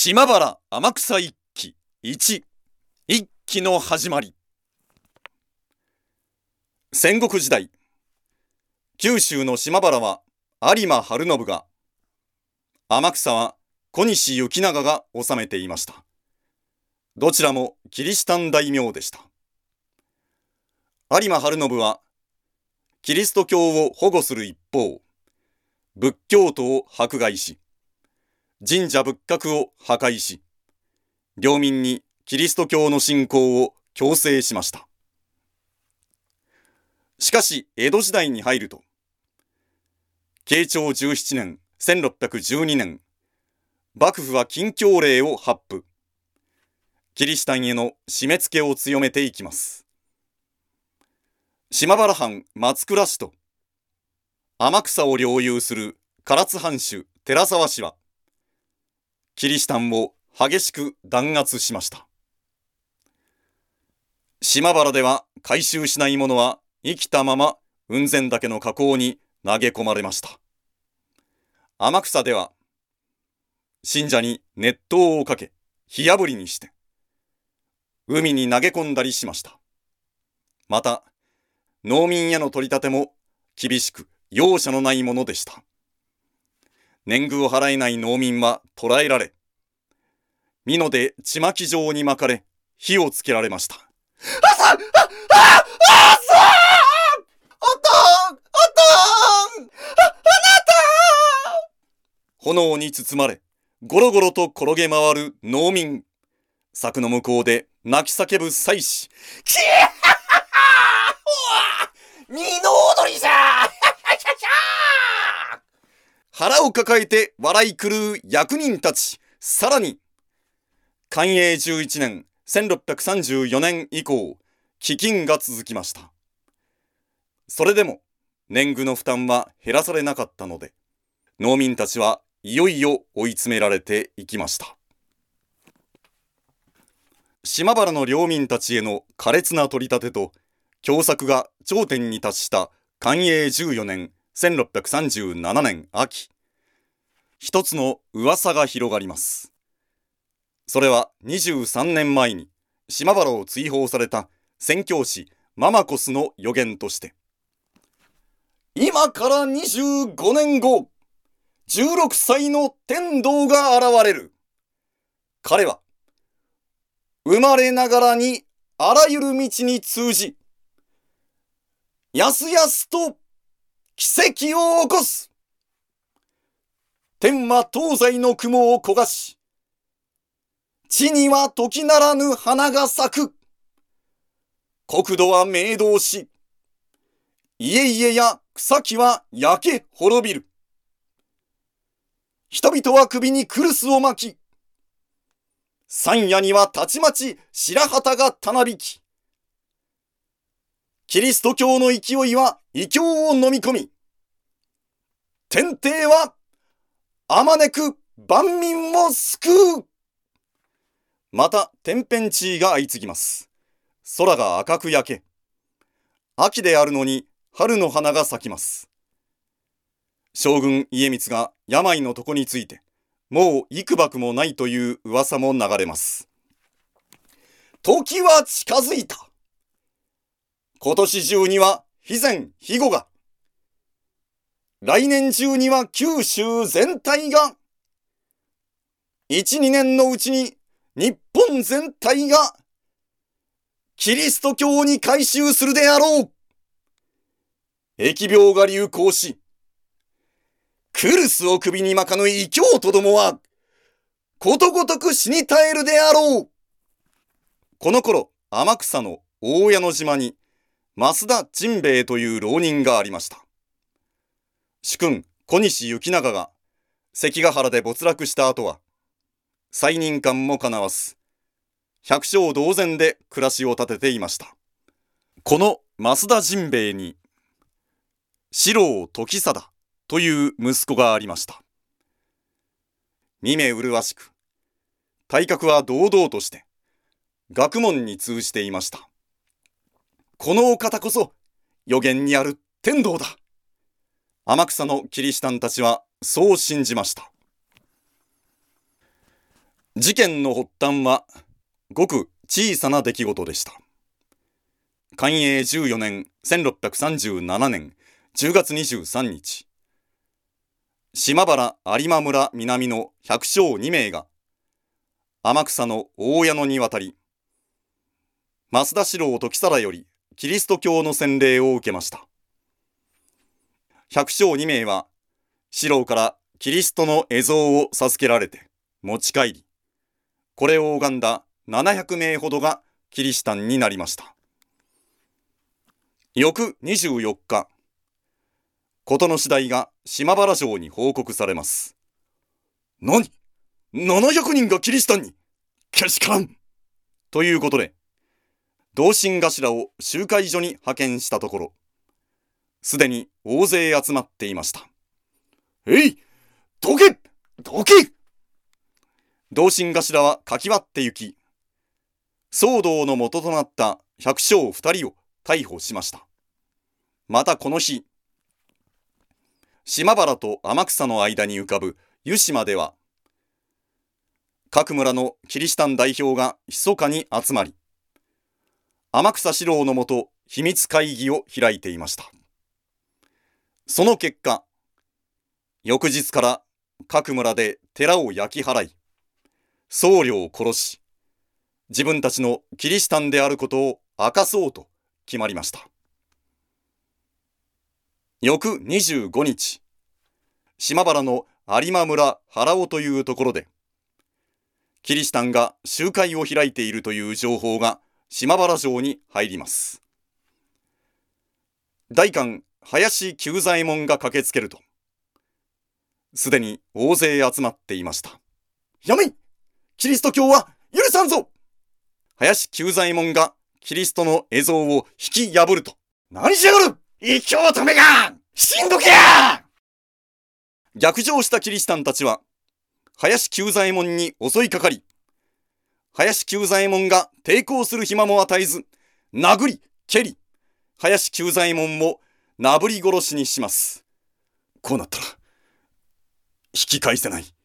島原天草一揆一。一揆の始まり。戦国時代。九州の島原は有馬晴信が天草は小西行長が治めていました。どちらもキリシタン大名でした。有馬晴信はキリスト教を保護する一方仏教徒を迫害し神社仏閣を破壊し、領民にキリスト教の信仰を強制しました。しかし、江戸時代に入ると、慶長17年、1612年、幕府は禁教令を発布。キリシタンへの締め付けを強めていきます。島原藩松倉氏と天草を領有する唐津藩主寺沢氏はキリシタンを激しく弾圧しました。島原では回収しない者は生きたまま雲仙岳の河口に投げ込まれました。天草では信者に熱湯をかけ火炙りにして海に投げ込んだりしました。また農民への取り立ても厳しく容赦のないものでした。年貢を払えない農民は捕らえられ、美濃でちまき状に巻かれ、火をつけられました。あさあああさあおとんおとんあ、あなた炎に包まれ、ゴロゴロと転げ回る農民。柵の向こうで泣き叫ぶ妻子。きははは美濃踊りじゃ腹を抱えて笑い狂う役人たち。さらに、寛永11年、1634年以降、飢饉が続きました。それでも、年貢の負担は減らされなかったので、農民たちはいよいよ追い詰められていきました。島原の領民たちへの苛烈な取り立てと、凶作が頂点に達した寛永14年1637年秋、一つの噂が広がります。それは23年前に島原を追放された宣教師ママコスの予言として、今から25年後、16歳の天道が現れる。彼は、生まれながらにあらゆる道に通じ、やすやすと奇跡を起こす天は東西の雲を焦がし、地には時ならぬ花が咲く。国土は明動し、家々や草木は焼け滅びる。人々は首にクルスを巻き、山野にはたちまち白旗がたなびき、キリスト教の勢いは異教を飲み込み、天帝はあまねく万民を救うまた天変地異が相次ぎます。空が赤く焼け、秋であるのに春の花が咲きます。将軍家光が病の床について、もう幾ばもないという噂も流れます。時は近づいた。今年中には肥前肥後が、来年中には九州全体が、一、二年のうちに日本全体が、キリスト教に改宗するであろう。疫病が流行し、クルスを首に巻かぬ異教徒どもは、ことごとく死に絶えるであろう。この頃、天草の大矢野島に、増田陣兵衛という浪人がありました。主君小西行長が関ヶ原で没落した後は、再任官もかなわす、百姓同然で暮らしを立てていました。この増田陣兵衛に、四郎時貞という息子がありました。見目麗しく、体格は堂々として、学問に通じていました。このお方こそ予言にある天道だ天草のキリシタンたちはそう信じました事件の発端は、ごく小さな出来事でした。寛永14年1637年10月23日、島原有馬村南の百姓2名が、天草の大矢野に渡り、増田四郎時貞よりキリスト教の洗礼を受けました。百姓2名は、四郎からキリストの絵像を授けられて持ち帰り、これを拝んだ700名ほどがキリシタンになりました。翌24日、事の次第が島原城に報告されます。何 ?700 人がキリシタンにけしからんということで、同心頭を集会所に派遣したところ、すでに大勢集まっていました。えいどけどけ同心頭はかき割って行き、騒動の元となった百姓二人を逮捕しました。またこの日、島原と天草の間に浮かぶ湯島では、各村のキリシタン代表が密かに集まり、天草四郎のもと秘密会議を開いていました。その結果、翌日から各村で寺を焼き払い、僧侶を殺し、自分たちのキリシタンであることを明かそうと決まりました。翌25日、島原の有馬村原尾というところで、キリシタンが集会を開いているという情報が島原城に入ります。大官林久左衛門が駆けつけると、すでに大勢集まっていました。やめいキリスト教は許さんぞ。林久左衛門がキリストの絵像を引き破ると、何しやがる。異教徒めが死んどけや。逆上したキリシタンたちは、林久左衛門に襲いかかり、林久左衛門が抵抗する暇も与えず、殴り、蹴り、林久左衛門もなぶり殺しにします。こうなったら、引き返せない。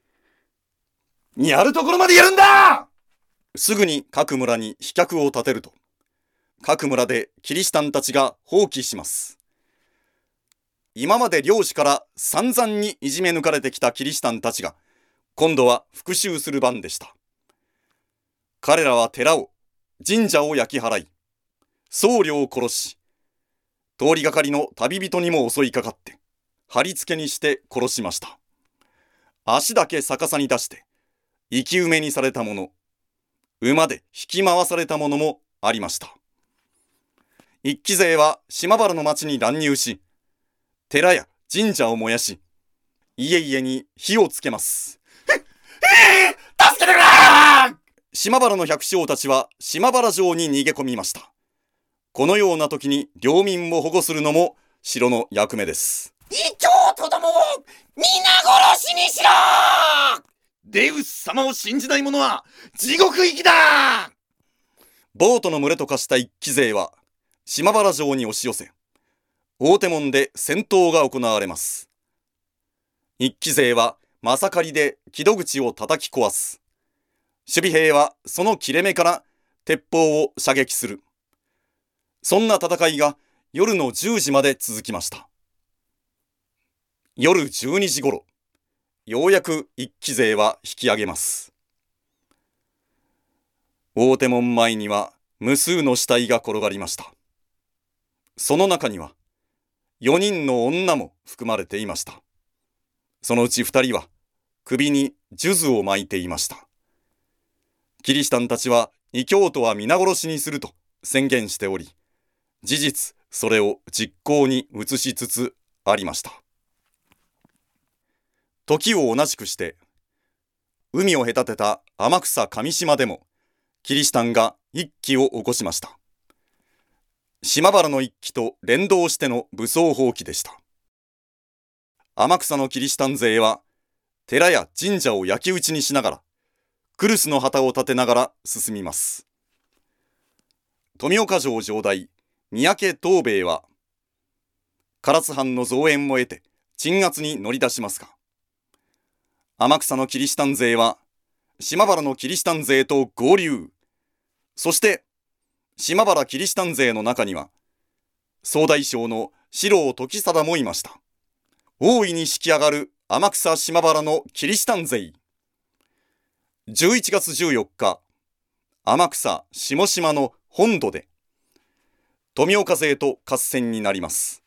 やるところまでやるんだすぐに各村に飛脚を立てると、各村でキリシタンたちが放棄します。今まで漁師から散々にいじめ抜かれてきたキリシタンたちが、今度は復讐する番でした。彼らは寺を、神社を焼き払い、僧侶を殺し、通りがかりの旅人にも襲いかかって、貼り付けにして殺しました。足だけ逆さに出して、生き埋めにされたもの、馬で引き回されたものもありました。一騎勢は島原の町に乱入し、寺や神社を燃やし、家々に火をつけます。助けてくれ島原の百姓たちは島原城に逃げ込みました。このような時に領民を保護するのも城の役目です。異教徒どもを皆殺しにしろデウス様を信じない者は地獄行きだボートの群れと化した一騎勢は島原城に押し寄せ、大手門で戦闘が行われます。一騎勢はまさかりで木戸口を叩き壊す。守備兵はその切れ目から鉄砲を射撃する。そんな戦いが夜の10時まで続きました。夜12時頃、ようやく一騎勢は引き上げます。大手門前には無数の死体が転がりました。その中には、4人の女も含まれていました。そのうち2人は首に数珠を巻いていました。キリシタンたちは異教徒は皆殺しにすると宣言しており、事実それを実行に移しつつありました。時を同じくして、海を隔てた天草上島でも、キリシタンが一揆を起こしました。島原の一揆と連動しての武装蜂起でした。天草のキリシタン勢は、寺や神社を焼き討ちにしながら、クルスの旗を立てながら進みます。富岡城城代、三宅東兵衛は、唐津藩の増援を得て、鎮圧に乗り出しますが、天草のキリシタン勢は、島原のキリシタン勢と合流。そして、島原キリシタン勢の中には、総大将の四郎時貞もいました。大いに引き上がる天草島原のキリシタン勢。11月14日、天草下島の本土で、富岡勢と合戦になります。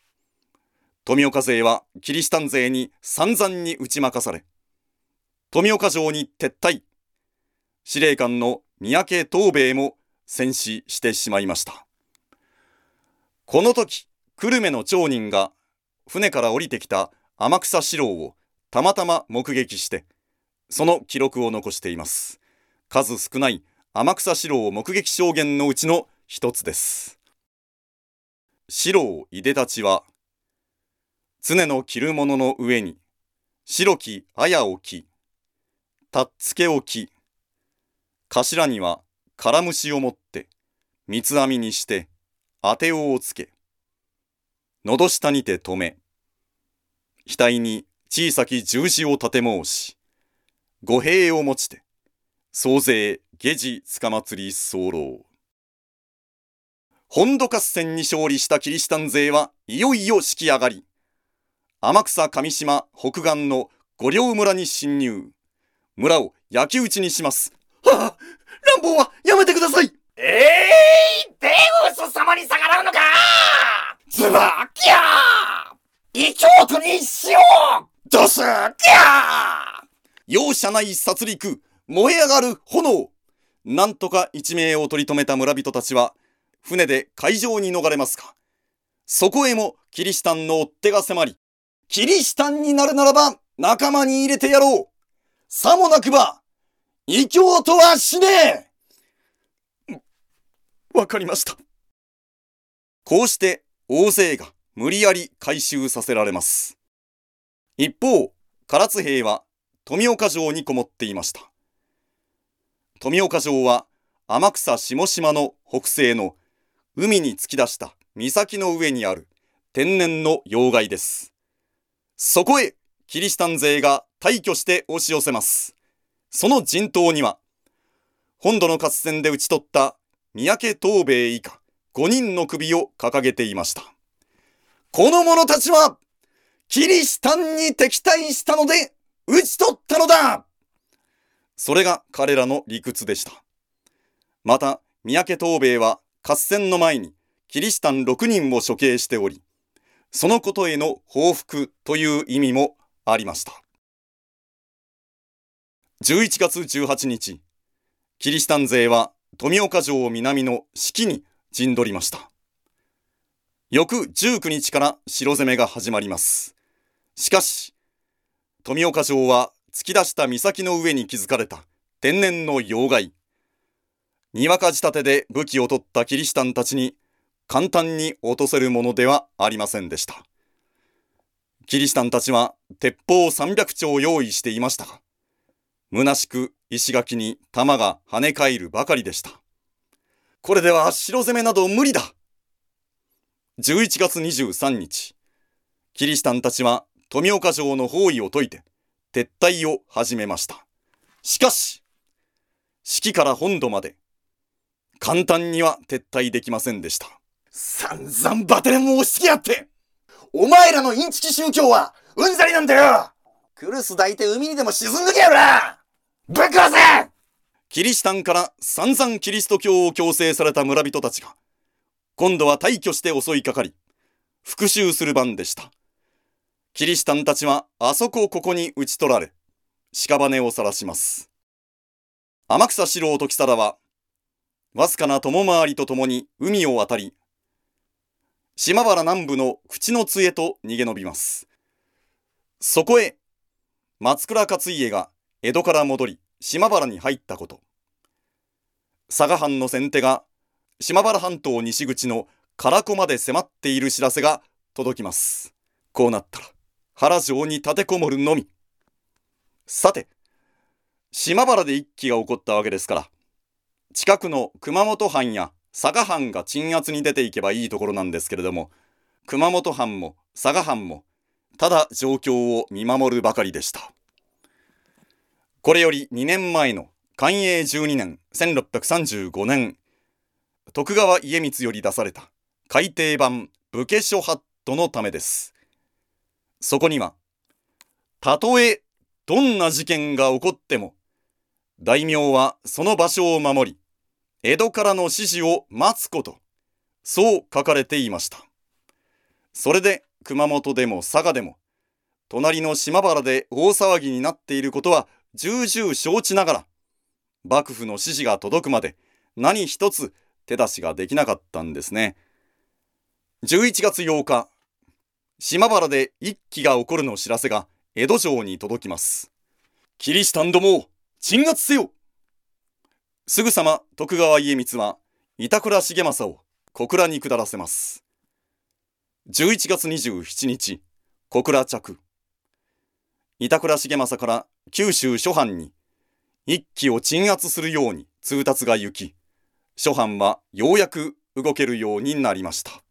富岡勢はキリシタン勢に散々に打ち負かされ、富岡城に撤退。司令官の三宅東兵衛も戦死してしまいました。この時、久留米の町人が船から降りてきた天草四郎をたまたま目撃して、その記録を残しています。数少ない天草四郎目撃証言のうちの一つです。四郎いでたちは、常の着るものの上に、白き綾を着、たっつけを着、頭にはからむしを持って、三つ編みにして、当てををつけ、喉下にて止め、額に小さき十字を立て申し、五兵を持ちて、総勢下地つかまつり候。本土合戦に勝利したキリシタン勢はいよいよ式上がり、天草上島北岸の五稜村に侵入。村を焼き討ちにします。はあ、乱暴はやめてくださいえい、デウス様に逆らうのかズバキャー異教徒にしようドスキャー容赦ない殺戮、燃え上がる炎。なんとか一命を取り留めた村人たちは、船で海上に逃れますが、そこへもキリシタンの追っ手が迫り、キリシタンになるならば仲間に入れてやろう。さもなくば、異教とは死ねえわかりました。こうして大勢が無理やり回収させられます。一方、唐津兵は富岡城にこもっていました。富岡城は天草下島の北西の海に突き出した岬の上にある天然の要害です。そこへキリシタン勢が大挙して押し寄せます。その陣頭には、本土の合戦で討ち取った三宅東兵衛以下5人の首を掲げていました。この者たちは、キリシタンに敵対したので討ち取ったのだそれが彼らの理屈でした。また、三宅東兵衛は合戦の前にキリシタン6人を処刑しており、そのことへの報復という意味もありました。11月18日、キリシタン勢は富岡城南の四季に陣取りました。翌19日から城攻めが始まります。しかし、富岡城は突き出した岬の上に築かれた天然の要害。にわか仕立てで武器を取ったキリシタンたちに簡単に落とせるものではありませんでした。キリシタンたちは鉄砲300丁用意していましたが、虚しく石垣に弾が跳ね返るばかりでした。これでは城攻めなど無理だ !11 月23日、キリシタンたちは富岡城の包囲を解いて撤退を始めました。しかし、四季から本土まで簡単には撤退できませんでした。散々バテレンを押し付けやってお前らのインチキ宗教はうんざりなんだよクルス抱いて海にでも沈んでけよなぶっ殺せキリシタンから散々キリスト教を強制された村人たちが、今度は大挙して襲いかかり、復讐する番でした。キリシタンたちはあそこここに討ち取られ、屍を晒します。天草四郎時貞は、わずかな友回りと共に海を渡り、島原南部の口の津へと逃げ延びます。そこへ、松倉勝家が江戸から戻り、島原に入ったこと。佐賀藩の先手が島原半島西口の唐子まで迫っている知らせが届きます。こうなったら原城に立てこもるのみ。さて、島原で一揆が起こったわけですから、近くの熊本藩や佐賀藩が鎮圧に出ていけばいいところなんですけれども、熊本藩も佐賀藩もただ状況を見守るばかりでした。これより2年前の寛永12年1635年徳川家光より出された改訂版武家書ハットのためですそこにはたとえどんな事件が起こっても大名はその場所を守り江戸からの指示を待つことそう書かれていましたそれで熊本でも佐賀でも隣の島原で大騒ぎになっていることは重々承知ながら幕府の指示が届くまで何一つ手出しができなかったんですね。11月8日、島原で一揆が起こるの知らせが江戸城に届きます。キリシタンども、鎮圧せよすぐさま徳川家光は板倉重政を小倉に下らせます。11月27日、小倉着。板倉重政から九州諸藩に一揆を鎮圧するように通達が行き、諸藩はようやく動けるようになりました。